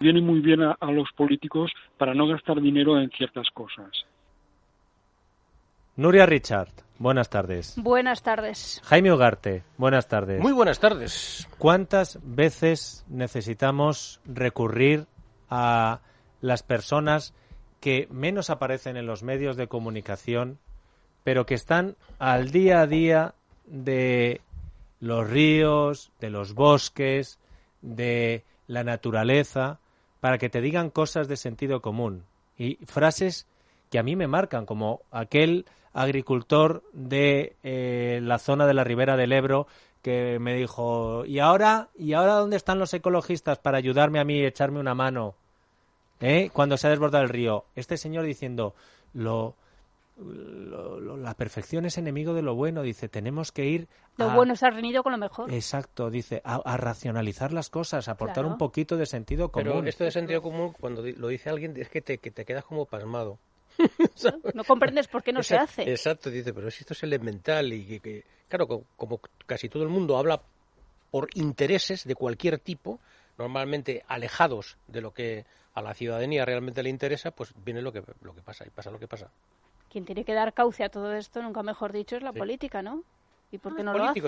viene muy bien a, los políticos para no gastar dinero en ciertas cosas. Nuria Richard, buenas tardes. Buenas tardes. Jaime Ugarte, buenas tardes. Muy buenas tardes. ¿Cuántas veces necesitamos recurrir a las personas que menos aparecen en los medios de comunicación, pero que están al día a día de los ríos, de los bosques, de la naturaleza, para que te digan cosas de sentido común y frases que a mí me marcan, como aquel agricultor de eh, la zona de la ribera del Ebro que me dijo, ¿y ahora, ¿y ahora dónde están los ecologistas para ayudarme a mí y echarme una mano? ¿Eh? Cuando se ha desbordado el río. Este señor diciendo, lo, la perfección es enemigo de lo bueno. Dice, tenemos que ir. Lo bueno se ha reunido con lo mejor. Exacto, dice, a, racionalizar las cosas, a aportar un poquito de sentido común. Pero esto de sentido común, cuando lo dice alguien, es que te, que te quedas como pasmado. no comprendes por qué no se hace. Exacto, dice, pero si esto es elemental y que, claro, como, casi todo el mundo habla por intereses de cualquier tipo, normalmente alejados de lo que a la ciudadanía realmente le interesa, pues viene lo que, lo que pasa y pasa lo que pasa. Quien tiene que dar cauce a todo esto, nunca mejor dicho, es la política, ¿no? ¿Y por qué no lo hace?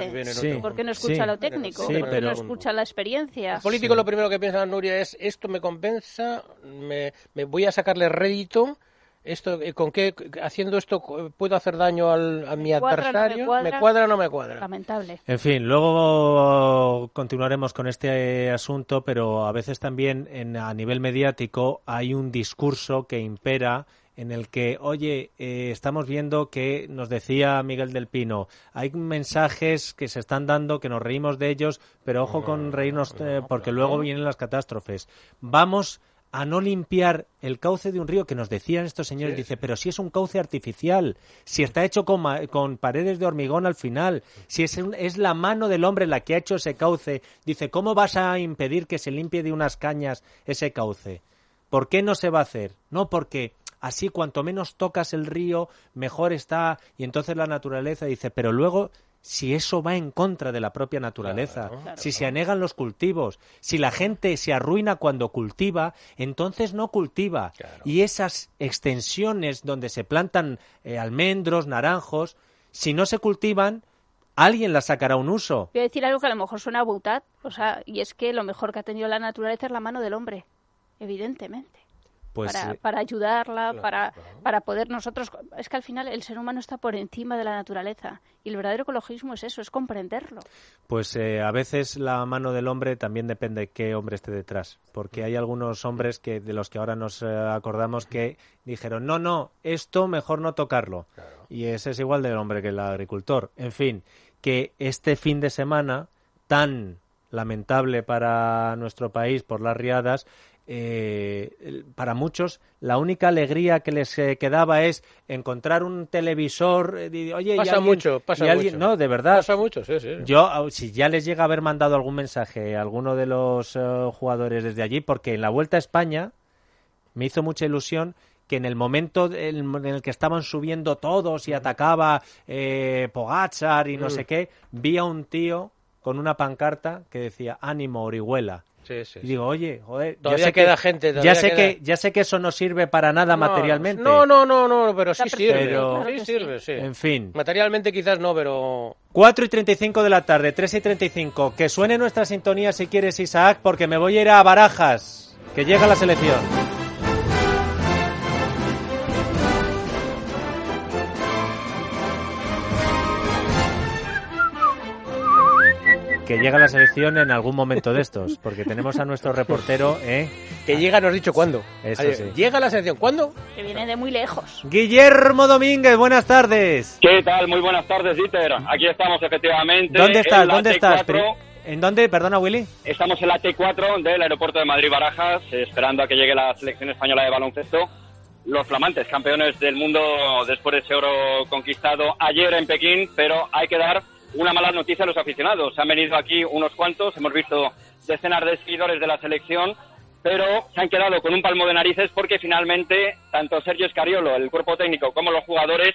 ¿Por qué no escucha lo técnico? ¿Por qué no escucha la experiencia? El político lo primero que piensa Nuria es esto me compensa, me, me voy a sacarle rédito esto eh, con qué haciendo esto puedo hacer daño al, a mi adversario me, cuadra, o no me cuadra lamentable. En fin luego continuaremos con este asunto pero a veces también en, a nivel mediático hay un discurso que impera en el que, oye, eh, estamos viendo que nos decía Miguel del Pino, hay mensajes que se están dando, que nos reímos de ellos, pero ojo con reírnos eh, porque luego vienen las catástrofes. Vamos a no limpiar el cauce de un río que nos decían estos señores. Dice, pero si es un cauce artificial, si está hecho con, con paredes de hormigón al final, si es, es la mano del hombre la que ha hecho ese cauce. Dice, ¿cómo vas a impedir que se limpie de unas cañas ese cauce? ¿Por qué no se va a hacer? No, porque así cuanto menos tocas el río, mejor está. Y entonces la naturaleza dice, pero luego si eso va en contra de la propia naturaleza, si se anegan los cultivos, si la gente se arruina cuando cultiva, entonces no cultiva. Y esas extensiones donde se plantan eh, almendros, naranjos, si no se cultivan, alguien las sacará un uso. Voy a decir algo que a lo mejor suena a butad, o sea, y es que lo mejor que ha tenido la naturaleza es la mano del hombre, evidentemente. Pues, para, para, ayudarla, para, para poder nosotros... Es que al final el ser humano está por encima de la naturaleza y el verdadero ecologismo es eso, es comprenderlo. Pues eh, a veces la mano del hombre también depende de qué hombre esté detrás, porque hay algunos hombres que de los que ahora nos eh, acordamos que dijeron, no, no, esto mejor no tocarlo. Y ese es igual del hombre que el agricultor. En fin, que este fin de semana tan lamentable para nuestro país por las riadas, eh, para muchos la única alegría que les eh, quedaba es encontrar un televisor. Eh, Oye, pasa mucho, pasa mucho. No, de verdad. Pasa mucho, sí, sí. Yo, si ya les llega a haber mandado algún mensaje a alguno de los jugadores desde allí, porque en la Vuelta a España me hizo mucha ilusión que en el momento en el que estaban subiendo todos y atacaba Pogachar y no mm. sé qué, vi a un tío con una pancarta que decía ánimo Orihuela y digo, oye, joder, ya sé queda que, gente. Ya sé, que, ya sé que eso no sirve para nada materialmente. No, no, no, no, pero sí sirve. sí sirve, sí. En fin. Materialmente quizás no, pero... 4 y 35 de la tarde, 3 y 35. Que suene nuestra sintonía si quieres, Isaac, porque me voy a ir a Barajas, que llega la selección. Que llega la selección en algún momento de estos, porque tenemos a nuestro reportero, ¿eh? Que llega, nos has dicho cuándo. Eso sí. Llega la selección, ¿cuándo? Que viene de muy lejos. Guillermo Domínguez, buenas tardes. ¿Qué tal? Muy buenas tardes, Dieter. Aquí estamos, efectivamente. ¿Dónde estás? ¿Dónde estás? ¿En dónde? Perdona, Willy. Estamos en la T4 del aeropuerto de Madrid-Barajas, esperando a que llegue la selección española de baloncesto. Los flamantes campeones del mundo después de ese oro conquistado ayer en Pekín, pero hay que dar una mala noticia a los aficionados. Han venido aquí unos cuantos, hemos visto decenas de seguidores de la selección, pero se han quedado con un palmo de narices porque finalmente tanto Sergio Escariolo, el cuerpo técnico, como los jugadores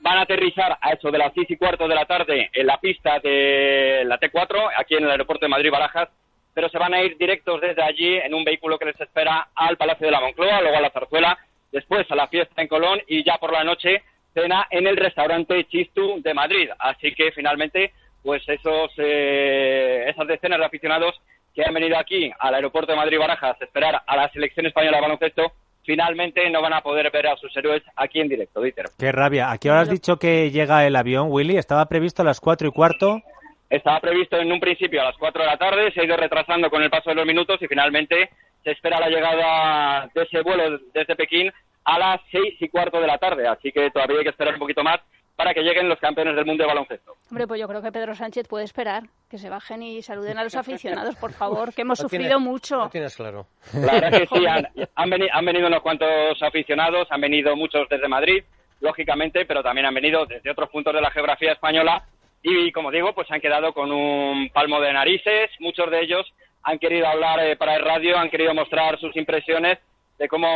van a aterrizar a eso de las 6 y cuarto de la tarde en la pista de la T4, aquí en el aeropuerto de Madrid-Barajas, pero se van a ir directos desde allí en un vehículo que les espera al Palacio de la Moncloa, luego a la Zarzuela, después a la fiesta en Colón y ya por la noche cena en el restaurante Chistu de Madrid. Así que finalmente, pues esos, eh, esas decenas de aficionados que han venido aquí al aeropuerto de Madrid-Barajas a esperar a la selección española de baloncesto, finalmente no van a poder ver a sus héroes aquí en directo, Dieter. Qué rabia. ¿A qué hora has dicho que llega el avión, Willy? ¿Estaba previsto a las cuatro y cuarto? Estaba previsto en un principio a las 4 de la tarde, se ha ido retrasando con el paso de los minutos y finalmente se espera la llegada de ese vuelo desde Pekín a las seis y cuarto de la tarde. Así que todavía hay que esperar un poquito más para que lleguen los campeones del mundo de baloncesto. Hombre, pues yo creo que Pedro Sánchez puede esperar que se bajen y saluden a los aficionados, por favor, que hemos sufrido mucho. Lo tienes claro. Claro que sí, han, venido, han venido unos cuantos aficionados, han venido muchos desde Madrid, lógicamente, pero también han venido desde otros puntos de la geografía española y como digo, pues han quedado con un palmo de narices. Muchos de ellos han querido hablar eh, para el radio, han querido mostrar sus impresiones de cómo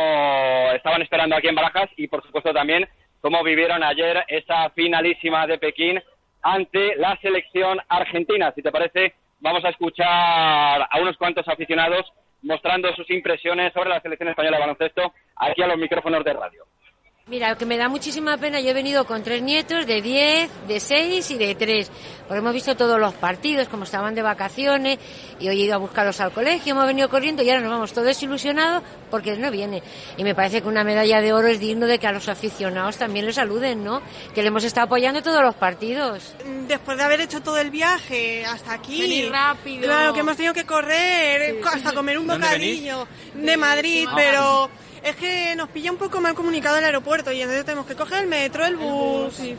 estaban esperando aquí en Barajas y por supuesto también cómo vivieron ayer esa finalísima de Pekín ante la selección argentina. Si te parece, vamos a escuchar a unos cuantos aficionados mostrando sus impresiones sobre la selección española de baloncesto aquí a los micrófonos de radio. Mira, que me da muchísima pena, yo he venido con tres nietos de 10, de 6 y de 3, porque hemos visto todos los partidos, como estaban de vacaciones, y hoy he ido a buscarlos al colegio, hemos venido corriendo y ahora nos vamos todos ilusionados porque no viene. Y me parece que una medalla de oro es digno de que a los aficionados también les saluden, ¿no? Que le hemos estado apoyando todos los partidos. Después de haber hecho todo el viaje hasta aquí. Venir rápido. Claro, que hemos tenido que correr hasta comer un bocadillo de Madrid, pero es que nos pilla un poco mal comunicado el aeropuerto y entonces tenemos que coger el metro, el bus. Y,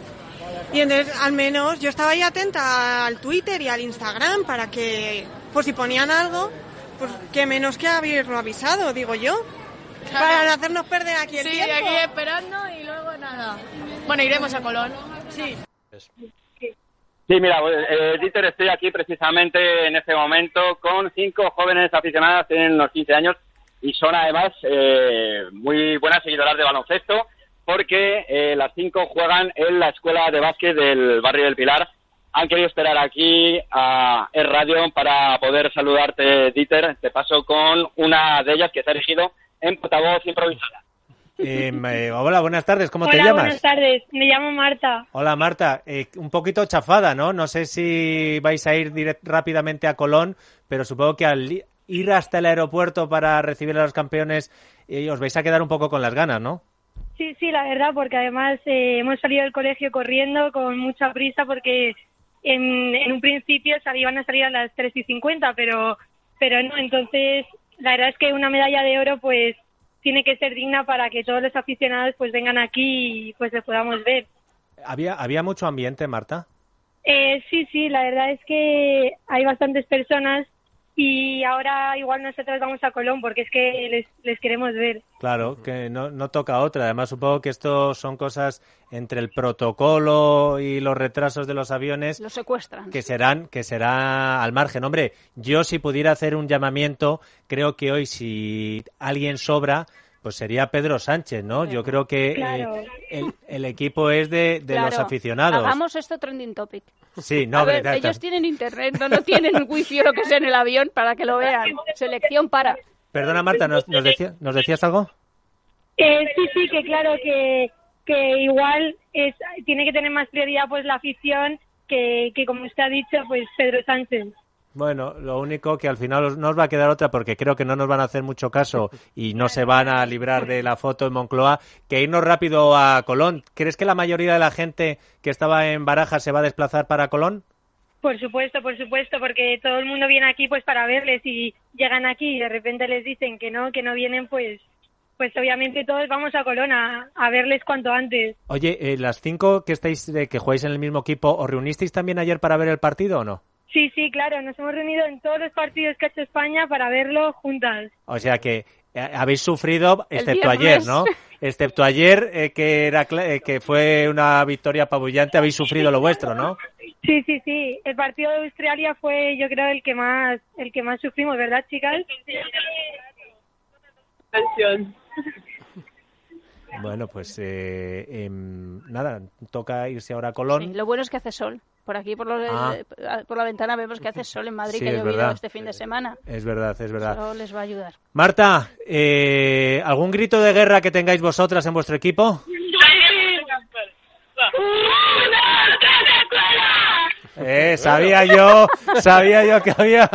entonces, al menos, yo estaba ahí atenta al Twitter y al Instagram para que, por si ponían algo, pues que menos que haberlo avisado, digo yo. Para no hacernos perder aquí el sí, tiempo. Sí, aquí esperando y luego nada. Bueno, iremos a Colón. Sí. Sí, mira, eh, Dieter, estoy aquí precisamente en este momento con cinco jóvenes aficionadas, tienen unos 15 años, y son además eh, muy buenas seguidoras de baloncesto porque eh, las cinco juegan en la escuela de básquet del barrio del Pilar. Han querido esperar aquí a el radio para poder saludarte, Dieter. Te paso con una de ellas que se ha elegido en portavoz improvisada. Em, eh, hola, buenas tardes, ¿cómo te llamas? Buenas tardes, me llamo Marta. Hola Marta, un poquito chafada, ¿no? No sé si vais a ir rápidamente a Colón, pero supongo que al, ir hasta el aeropuerto para recibir a los campeones, y os vais a quedar un poco con las ganas, ¿no? Sí, sí, la verdad, porque además eh, hemos salido del colegio corriendo con mucha prisa porque en, en un principio iban a salir a las 3 y 50, pero, pero no, entonces la verdad es que una medalla de oro pues tiene que ser digna para que todos los aficionados pues vengan aquí y pues le podamos ver. ¿Había, ¿Había mucho ambiente, Marta? Eh, sí, sí, la verdad es que hay bastantes personas y ahora igual nosotros vamos a Colón porque es que les, les queremos ver. Claro, que no, no toca otra. Además, supongo que esto son cosas entre el protocolo y los retrasos de los aviones. Los secuestran. Que serán, que será al margen. Hombre, yo si pudiera hacer un llamamiento, creo que hoy si alguien sobra, pues sería Pedro Sánchez, ¿no? Yo creo que eh, el, equipo es de, los aficionados. Hagamos esto trending topic. Sí, no, ellos tienen internet, no, tienen wifi o lo que sea en el avión para que lo vean. Selección para. Perdona, Marta, ¿nos, nos, ¿nos decías algo? Eh, sí, sí, que claro que, que igual es, tiene que tener más prioridad pues la afición que, que como usted ha dicho, pues Pedro Sánchez. Bueno, lo único que al final no os va a quedar otra porque creo que no nos van a hacer mucho caso y no se van a librar de la foto en Moncloa, que irnos rápido a Colón. ¿Crees que la mayoría de la gente que estaba en Barajas se va a desplazar para Colón? Por supuesto, por supuesto, porque todo el mundo viene aquí pues para verles y llegan aquí y de repente les dicen que no, que no vienen, pues pues obviamente todos vamos a Colón a, verles cuanto antes. Oye, eh, las cinco que estáis, que jugáis en el mismo equipo, ¿os reunisteis también ayer para ver el partido o no? Sí, sí, claro, nos hemos reunido en todos los partidos que ha hecho España para verlo juntas. O sea que eh, habéis sufrido, excepto ayer, ¿no? Excepto ayer, eh, que, era, eh, que fue una victoria apabullante, habéis sufrido lo vuestro, ¿no? Sí, sí, sí. El partido de Australia fue, yo creo, el que más, el que más sufrimos, ¿verdad, chicas? Bueno, pues em, nada, toca irse ahora a Colón. lo bueno es que hace sol. Por aquí, por, ah. por la ventana, vemos que hace sol en Madrid, que ha llovido este fin de semana. Es verdad, es verdad. Eso les va a ayudar. Marta, eh, ¿algún grito de guerra que tengáis vosotras en vuestro equipo? Eh, sabía yo, sabía yo que había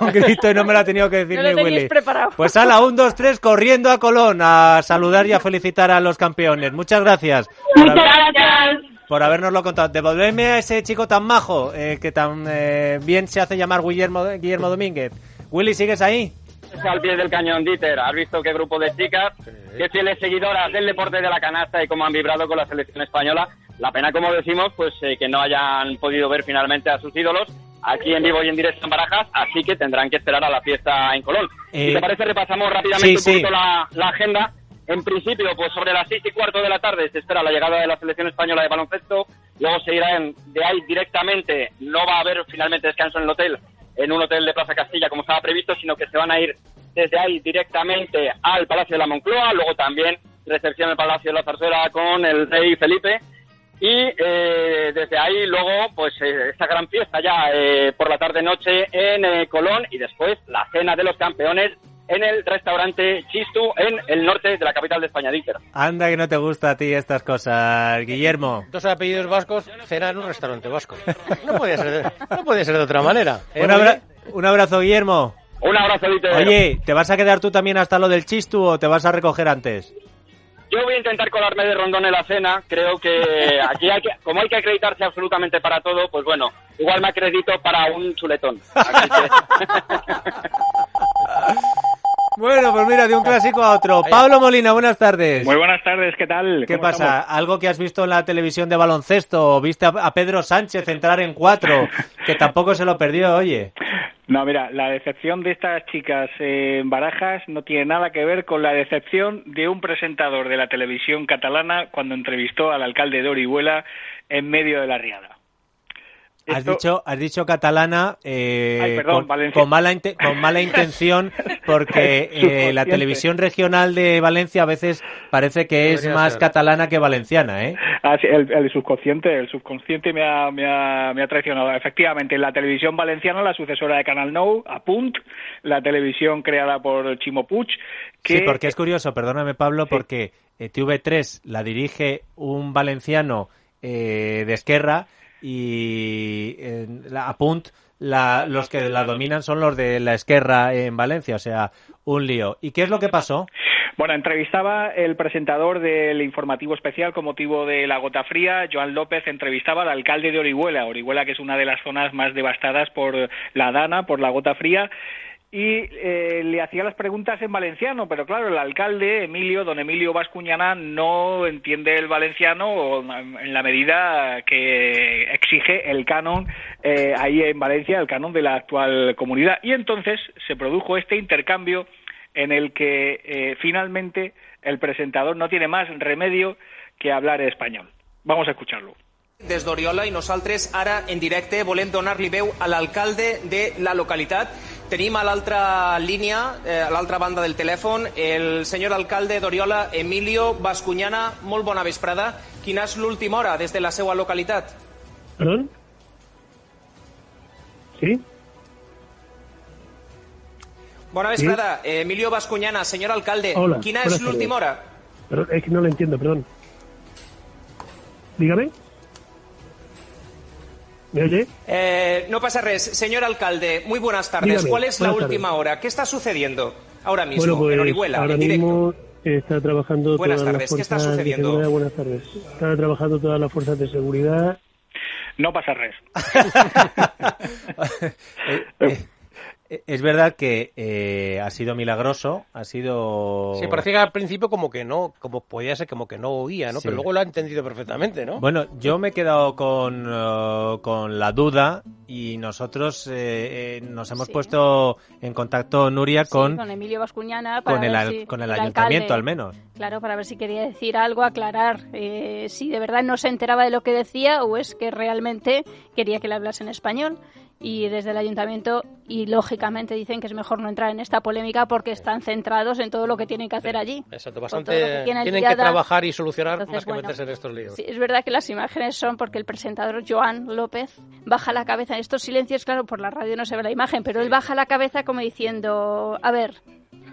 un grito y no me lo ha tenido que decir ni Willy. Preparado. Pues a la 1, 2, 3, corriendo a Colón a saludar y a felicitar a los campeones. Muchas gracias. Muchas gracias. Por habernoslo contado. Devolverme a ese chico tan majo, eh, que tan eh, bien se hace llamar Guillermo, Guillermo Domínguez. Willy, ¿sigues ahí? al pie del cañón, Dieter. Has visto qué grupo de chicas, qué fieles seguidoras del deporte de la canasta y cómo han vibrado con la selección española la pena, como decimos, pues eh, que no hayan podido ver finalmente a sus ídolos aquí en vivo y en directo en Barajas, así que tendrán que esperar a la fiesta en Colón. si te eh, parece, repasamos rápidamente un poquito la, agenda. En principio, pues sobre las seis y cuarto de la tarde se espera la llegada de la selección española de baloncesto. Luego se irán de ahí directamente. No va a haber finalmente descanso en el hotel, en un hotel de Plaza Castilla como estaba previsto, sino que se van a ir desde ahí directamente al Palacio de la Moncloa. Luego también recepción en el Palacio de la Zarzuela con el rey Felipe y eh, desde ahí luego, pues eh, esta gran fiesta ya eh, por la tarde-noche en Colón y después la cena de los campeones en el restaurante Chistu en el norte de la capital de España, Díter. Anda que no te gusta a ti estas cosas, Guillermo. Dos apellidos vascos, cena en un restaurante vasco. No podía ser de, no podía ser de otra manera. un, abrazo, Guillermo. Un abrazo, Díter. Oye, ¿te vas a quedar tú también hasta lo del Chistu o te vas a recoger antes? Yo voy a intentar colarme de rondón en la cena. Creo que aquí hay que, como hay que acreditarse absolutamente para todo, pues bueno, igual me acredito para un chuletón. Bueno, pues mira, de un clásico a otro. Pablo Molina, buenas tardes. Muy buenas tardes, ¿qué tal? ¿Qué pasa? ¿Algo que has visto en la televisión de baloncesto? ¿Viste a Pedro Sánchez entrar en cuatro? Que tampoco se lo perdió, oye. No, mira, la decepción de estas chicas en Barajas no tiene nada que ver con la decepción de un presentador de la televisión catalana cuando entrevistó al alcalde de Orihuela en medio de la riada. Has dicho, has dicho catalana eh, con, mala con mala intención porque eh, la televisión regional de Valencia a veces parece que es más catalana que valenciana, ¿eh? Ah, el, subconsciente, el subconsciente me ha, me, ha, me ha traicionado. Efectivamente, la televisión valenciana, la sucesora de Canal Nou, Apunt, la televisión creada por Chimo Puig, que... Sí, porque es curioso, perdóname Pablo, porque eh, TV3 la dirige un valenciano de Esquerra y la Apunt los que la dominan son los de la Esquerra en Valencia, o sea, un lío. ¿Y qué es lo que pasó? Bueno, entrevistaba el presentador del informativo especial con motivo de la gota fría, Joan López, entrevistaba al alcalde de Orihuela, Orihuela que es una de las zonas más devastadas por la dana, por la gota fría, y eh, le hacía las preguntas en valenciano, pero claro, el alcalde, Emilio, don Emilio Vascuñana, no entiende el valenciano en la medida que exige el canon eh, ahí en Valencia, el canon de la actual comunidad. Y entonces se produjo este intercambio en el que eh, finalmente el presentador no tiene más remedio que hablar español. Vamos a escucharlo. Des d'Oriola i nosaltres ara en directe volem donar-li veu a de la localitat. Tenim a l'altra línia, eh, a l'altra banda del telèfon, el senyor alcalde d'Oriola, Emilio Bascuñana. Molt bona vesprada. Quina és l'última hora des de la seva localitat? Perdó? Sí? Bona vesprada. ¿Sí? Emilio Bascuñana, senyor alcalde. Hola, quina és l'última hora? Pero es que no lo entiendo, perdón. Dígame. ¿Me oye? Eh, no pasa res. Señor alcalde, muy buenas tardes. ¿Cuál es la última hora? ¿Qué está sucediendo ahora mismo pues, en Orihuela, ahora en directo? Mismo está trabajando buenas todas tardes. las ¿Qué está sucediendo? Buenas tardes. Está trabajando todas las fuerzas de seguridad. No pasa res. eh, eh, es verdad que eh, ha sido milagroso, ha sido... Sí, parecía que al principio como que no, como podía ser como que no oía, ¿no? Pero luego lo ha entendido perfectamente, ¿no? Bueno, yo me he quedado con, uh, con la duda y nosotros eh, eh, nos hemos puesto en contacto, Nuria, con... con Emilio Bascuñana con el, con el, ayuntamiento, al menos. Claro, para ver si quería decir algo, aclarar si de verdad no se enteraba de lo que decía o es que realmente quería que le hablase en español y desde el ayuntamiento y lógicamente dicen que es mejor no entrar en esta polémica porque están centrados en todo lo que tienen que hacer allí. Exacto, bastante tienen que trabajar y solucionar más que meterse en estos líos. Sí, es verdad que las imágenes son porque el presentador Joan López baja la cabeza en estos silencios, claro, por la radio no se ve la imagen, pero él baja la cabeza como diciendo, a ver,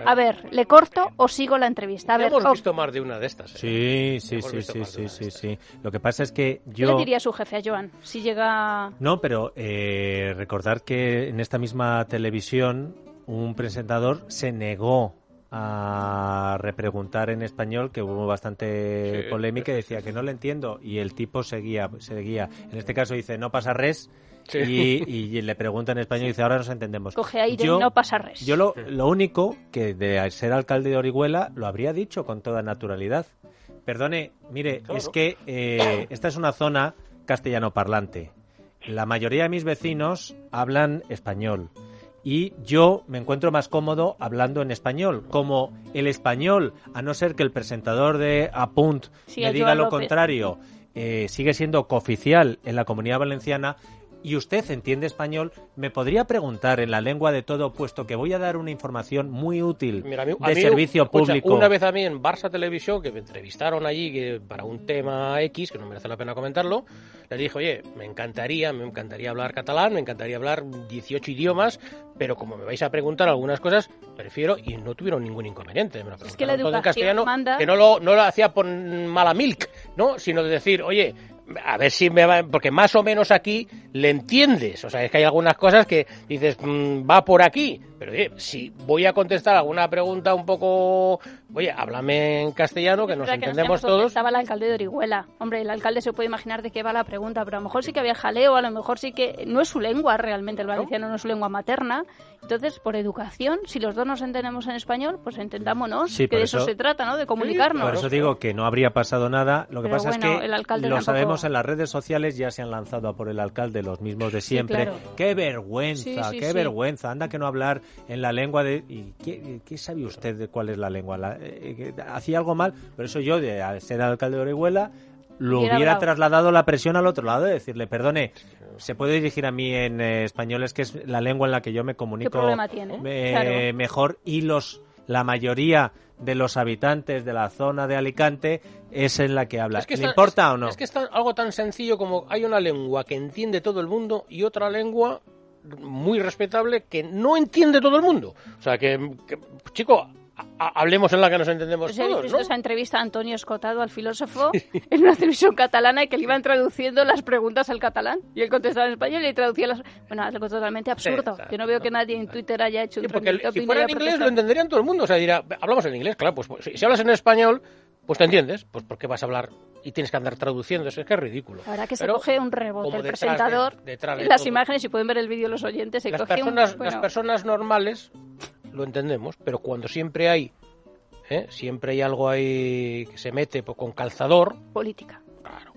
a ver, ¿le corto o sigo la entrevista? A ver, hemos visto más de una de estas. ¿eh? Sí, sí, sí, sí, sí, sí, sí. Lo que pasa es que yo... ¿Qué le diría su jefe a Joan si llega...? No, pero eh, recordar que en esta misma televisión un presentador se negó a repreguntar en español, que hubo bastante polémica y decía que no le entiendo y el tipo seguía, seguía. En este caso dice, no pasa res y, le pregunta en español y dice, ahora nos entendemos. Coge aire yo, y no pasa res. Yo lo, lo único que de ser alcalde de Orihuela lo habría dicho con toda naturalidad. Perdone, mire, es que eh, esta es una zona castellano parlante. La mayoría de mis vecinos hablan español y yo me encuentro más cómodo hablando en español. Como el español, a no ser que el presentador de Apunt me diga lo contrario, eh, sigue siendo cooficial en la comunidad valenciana, y usted entiende español, me podría preguntar en la lengua de todo, puesto que voy a dar una información muy útil de servicio público. Una vez a mí en Barça Televisión, que me entrevistaron allí que, para un tema X, que no merece la pena comentarlo, le dije, oye, me encantaría, me encantaría hablar catalán, me encantaría hablar 18 idiomas, pero como me vais a preguntar algunas cosas, prefiero, y no tuvieron ningún inconveniente, me es que la educación en castellano, que no lo, no lo hacía por mala milk, ¿no? sino de decir, oye, a ver si me va, porque más o menos aquí le entiendes, o sea, es que hay algunas cosas que dices, mm, va por aquí, pero oye, si voy a contestar alguna pregunta un poco, oye, háblame en castellano, que nos entendemos todos. Estaba el alcalde de Orihuela, hombre, el alcalde se puede imaginar de qué va la pregunta, pero a lo mejor sí que había jaleo, a lo mejor sí que no es su lengua realmente, el valenciano no, es su lengua materna, entonces, por educación, si los dos nos entendemos en español, pues entendámonos, que de eso, se trata, ¿no?, de comunicarnos. por eso digo que no habría pasado nada, lo que pasa es que el alcalde lo sabemos en las redes sociales ya se han lanzado a por el alcalde los mismos de siempre. ¡Qué vergüenza! ¡Qué vergüenza! Anda que no hablar en la lengua de... ¿Y qué, sabe usted de cuál es la lengua? Eh, hacía algo mal, pero eso yo, de ser alcalde de Orihuela, lo hubiera, trasladado la presión al otro lado, de decirle, perdone, se puede dirigir a mí en eh, español, es que es la lengua en la que yo me comunico eh, mejor y los la mayoría de los habitantes de la zona de Alicante es en la que habla. ¿Le importa o no? Es que es algo tan sencillo como hay una lengua que entiende todo el mundo y otra lengua muy respetable que no entiende todo el mundo. O sea, que, que chico, hablemos en la que nos entendemos pues todos, ¿no? esa entrevista a Antonio Escotado, al filósofo, en una televisión catalana y que le iban traduciendo las preguntas al catalán y él contestaba en español y traducía las... Bueno, algo totalmente absurdo. Yo no veo que nadie en Twitter haya hecho un porque si fuera en inglés lo entenderían todo el mundo. O sea, dirá, hablamos en inglés, claro, pues, pues si, hablas en español, pues te entiendes. Pues ¿por qué vas a hablar y tienes que andar traduciendo? Eso es que es ridículo. Ahora que se coge un rebote el presentador, las imágenes, y pueden ver el vídeo los oyentes, se las coge personas, Las personas normales lo entendemos, pero cuando siempre hay, ¿eh? siempre hay algo ahí que se mete con calzador. Política. Claro,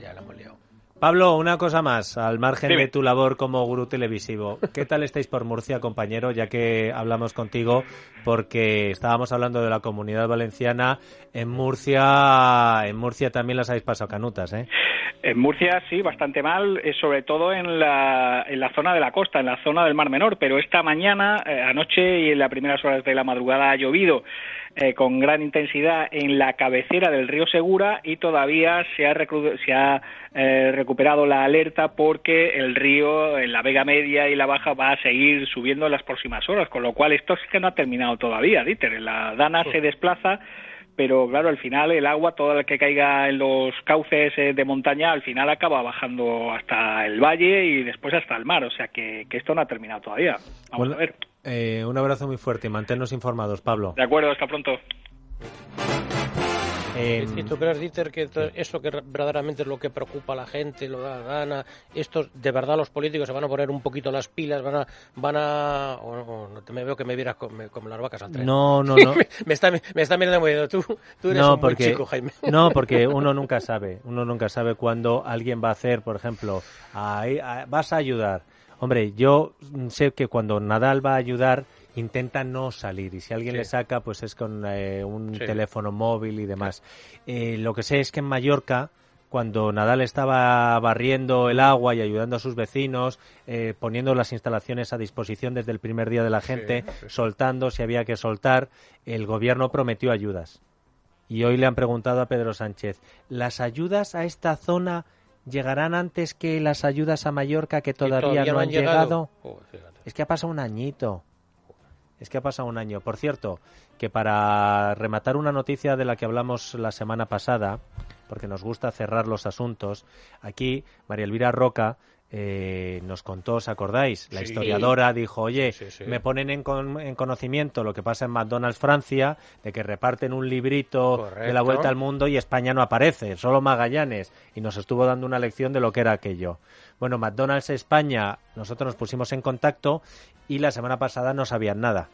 ya, la hemos liado. Pablo, una cosa más, al margen de tu labor como gurú televisivo. ¿Qué tal estáis por Murcia, compañero? Ya que hablamos contigo, porque estábamos hablando de la comunidad valenciana. En Murcia, en Murcia también las habéis pasado canutas, ¿eh? En Murcia sí, bastante mal, eh, sobre todo en la, en la zona de la costa, en la zona del Mar Menor, pero esta mañana, eh, anoche y en las primeras horas de la madrugada ha llovido eh, con gran intensidad en la cabecera del río Segura y todavía se ha, se ha recuperado la alerta porque el río en la Vega Media y la Baja va a seguir subiendo en las próximas horas, con lo cual esto es que no ha terminado todavía, Dieter. La Dana se desplaza pero claro, al final el agua, toda la que caiga en los cauces eh, de montaña, al final acaba bajando hasta el valle y después hasta el mar, o sea que, esto no ha terminado todavía. Vamos a ver. Eh, un abrazo muy fuerte y manténnos informados, Pablo. De acuerdo, hasta pronto. Eh, ¿Y tú crees, Dieter, que eso que verdaderamente es lo que preocupa a la gente, lo da gana? Estos, de verdad, los políticos se van a poner un poquito las pilas, van a. Van a me veo que me vieras como, las vacas al tren. No, no, no. me, está, me está mirando muy bien. Tú, tú eres un porque, chico, Jaime. no, porque uno nunca sabe. Uno nunca sabe cuándo alguien va a hacer, por ejemplo, vas a ayudar. Hombre, yo sé que cuando Nadal va a ayudar intenta no salir y si alguien le saca pues es con eh, un teléfono móvil y demás. Eh, lo que sé es que en Mallorca cuando Nadal estaba barriendo el agua y ayudando a sus vecinos, eh, poniendo las instalaciones a disposición desde el primer día de la gente, soltando si había que soltar, el gobierno prometió ayudas. Y hoy le han preguntado a Pedro Sánchez, ¿las ayudas a esta zona llegarán antes que las ayudas a Mallorca que todavía, no, han llegado? es que ha pasado un añito. Es que ha pasado un año. Por cierto, que para rematar una noticia de la que hablamos la semana pasada, porque nos gusta cerrar los asuntos, aquí María Elvira Roca eh, nos contó, ¿os acordáis? La historiadora dijo, oye, me ponen en, conocimiento lo que pasa en McDonald's Francia, de que reparten un librito de la vuelta al mundo y España no aparece, solo Magallanes, y nos estuvo dando una lección de lo que era aquello. Bueno, McDonald's España, nosotros nos pusimos en contacto y la semana pasada no sabían nada.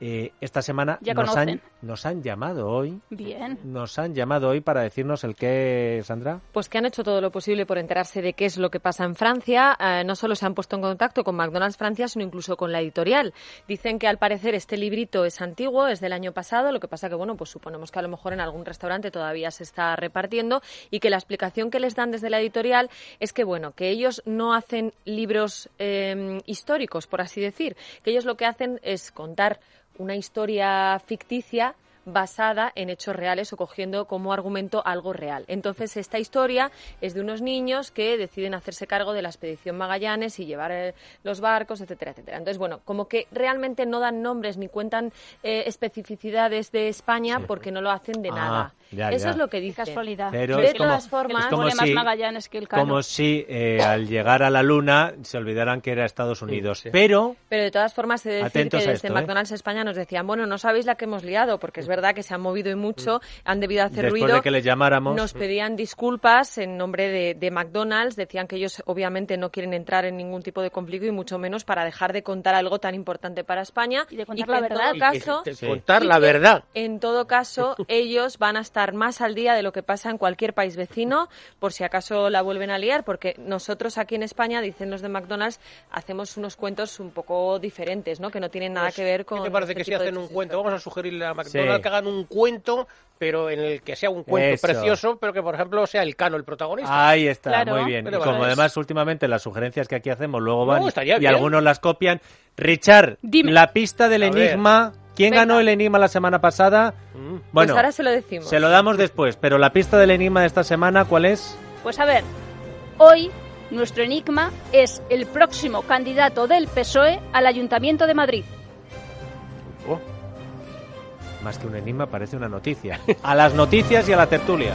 Eh, esta semana nos han, nos han, llamado hoy. Bien. Nos han llamado hoy para decirnos el qué, Sandra. Pues que han hecho todo lo posible por enterarse de qué es lo que pasa en Francia. Eh, no solo se han puesto en contacto con McDonald's Francia, sino incluso con la editorial. Dicen que al parecer este librito es antiguo, es del año pasado. Lo que pasa que, bueno, pues suponemos que a lo mejor en algún restaurante todavía se está repartiendo y que la explicación que les dan desde la editorial es que, bueno, que ellos no hacen libros eh, históricos, por así decir. Que ellos lo que hacen es contar una historia ficticia basada en hechos reales o cogiendo como argumento algo real. Entonces, esta historia es de unos niños que deciden hacerse cargo de la expedición Magallanes y llevar eh, los barcos, etcétera, etcétera. Entonces, bueno, como que realmente no dan nombres ni cuentan eh, especificidades de España porque no lo hacen de nada. Ah, Eso es lo que dice. Casualidad. Pero de todas formas, como si, Magallanes que el Como si eh, al llegar a la Luna se olvidaran que era Estados Unidos. Pero... Pero de todas formas, se decir que desde McDonald's España nos decían, bueno, no sabéis la que hemos liado, porque es verdad que se han movido y mucho, han debido hacer Después ruido. De que les llamáramos. Nos pedían disculpas en nombre de, McDonald's, decían que ellos obviamente no quieren entrar en ningún tipo de conflicto y mucho menos para dejar de contar algo tan importante para España. Y de contar la verdad. En todo caso, contar la verdad. En todo caso, ellos van a estar más al día de lo que pasa en cualquier país vecino, por si acaso la vuelven a liar, porque nosotros aquí en España, dicen los de McDonald's, hacemos unos cuentos un poco diferentes, ¿no? Que no tienen nada pues, que ver con. ¿Qué te parece este que si hacen un cuento? Vamos a sugerirle a McDonald's hagan un cuento, pero en el que sea un cuento precioso, pero que, por ejemplo, sea el cano el protagonista. Ahí está, muy bien. y como además últimamente las sugerencias que aquí hacemos luego van y, algunos las copian. Richard, la pista del enigma... ¿Quién ganó el enigma la semana pasada? Mm. Bueno, pues ahora se lo decimos. Se lo damos después, pero la pista del enigma de esta semana, ¿cuál es? Pues a ver, hoy nuestro enigma es el próximo candidato del PSOE al Ayuntamiento de Madrid. Oh más que un enigma, parece una noticia. A las noticias y a la tertulia.